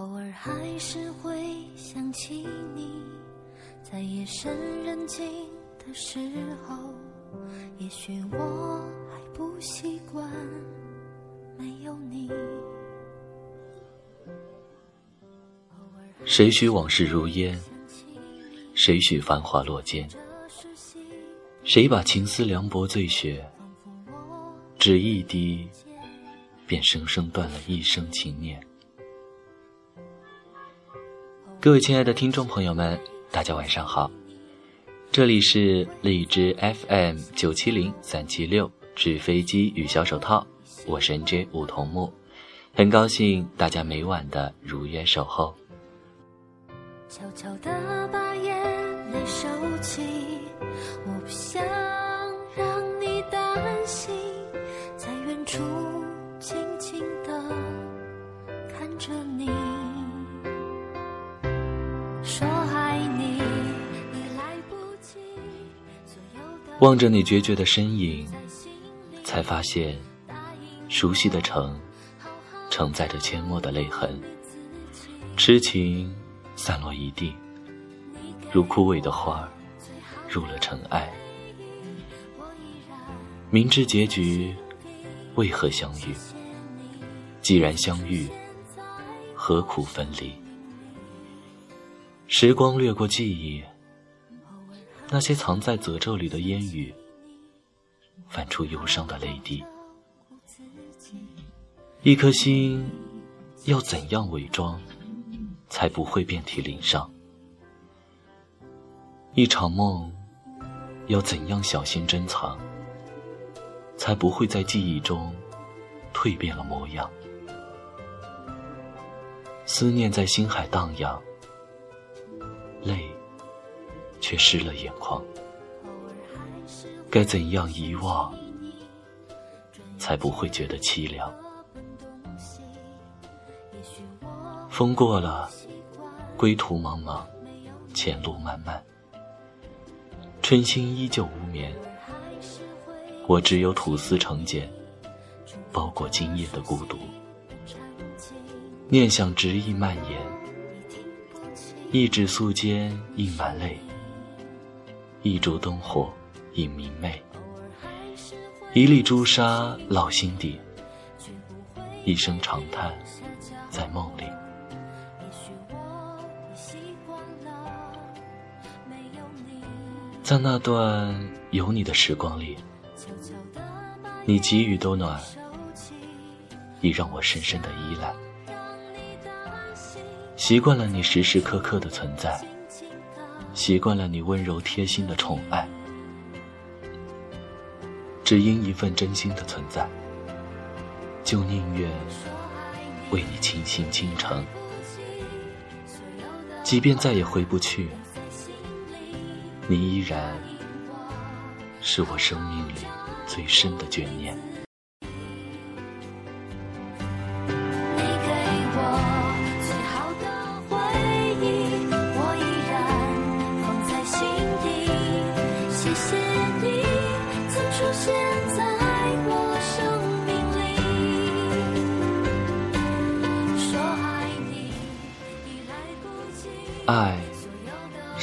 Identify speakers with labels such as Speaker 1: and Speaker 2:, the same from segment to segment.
Speaker 1: 偶尔还是会想起你，在夜深人静的时候，也许我还不习惯没有你。
Speaker 2: 谁许往事如烟？谁许繁华落肩？谁把情丝凉薄醉雪？只一滴，便生生断了一生情念。各位亲爱的听众朋友们，大家晚上好，这里是荔枝 FM 九七零三七六纸飞机与小手套，我是 NJ 梧桐木，很高兴大家每晚的如约守候。
Speaker 1: 悄悄的把眼泪收起，我不想让
Speaker 2: 望着你决绝的身影，才发现熟悉的城承载着阡陌的泪痕，痴情。散落一地，如枯萎的花儿，入了尘埃。明知结局，为何相遇？既然相遇，何苦分离？时光掠过记忆，那些藏在褶皱里的烟雨，泛出忧伤的泪滴。一颗心，要怎样伪装？才不会遍体鳞伤。一场梦，要怎样小心珍藏，才不会在记忆中蜕变了模样？思念在心海荡漾，泪却湿了眼眶。该怎样遗忘，才不会觉得凄凉？风过了。归途茫茫，前路漫漫，春心依旧无眠。我只有吐丝成茧，包裹今夜的孤独。念想执意蔓延，一指素笺印满泪，一烛灯火已明媚，一粒朱砂烙心底，一声长叹在梦里。在那段有你的时光里，你给予的暖，已让我深深的依赖。习惯了你时时刻刻的存在，习惯了你温柔贴心的宠爱，只因一份真心的存在，就宁愿为你倾心倾城，即便再也回不去。你依然是我生命里最深的眷念。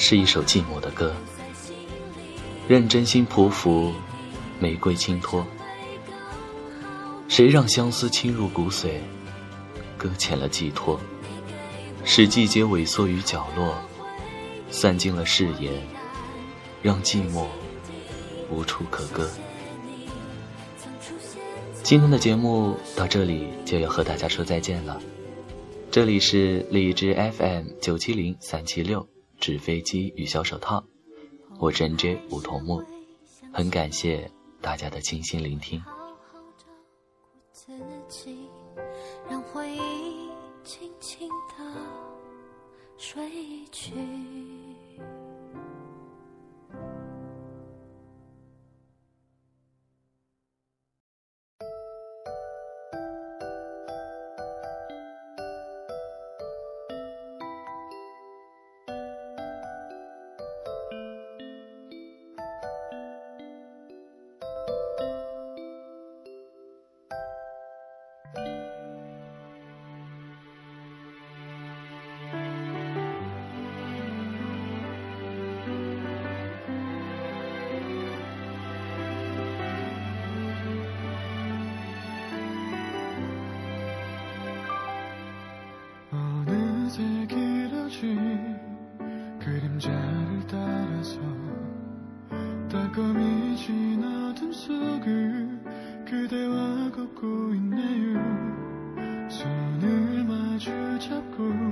Speaker 2: 是一首寂寞的歌。任真心匍匐，玫瑰轻托。谁让相思侵入骨髓，搁浅了寄托？使季节萎缩于角落，散尽了誓言，让寂寞无处可搁。今天的节目到这里就要和大家说再见了。这里是荔枝 FM 九七零三七六纸飞机与小手套。我是 NJ 梧桐木，很感谢大家的倾心聆听。让回忆轻轻的睡去。
Speaker 3: chapeau.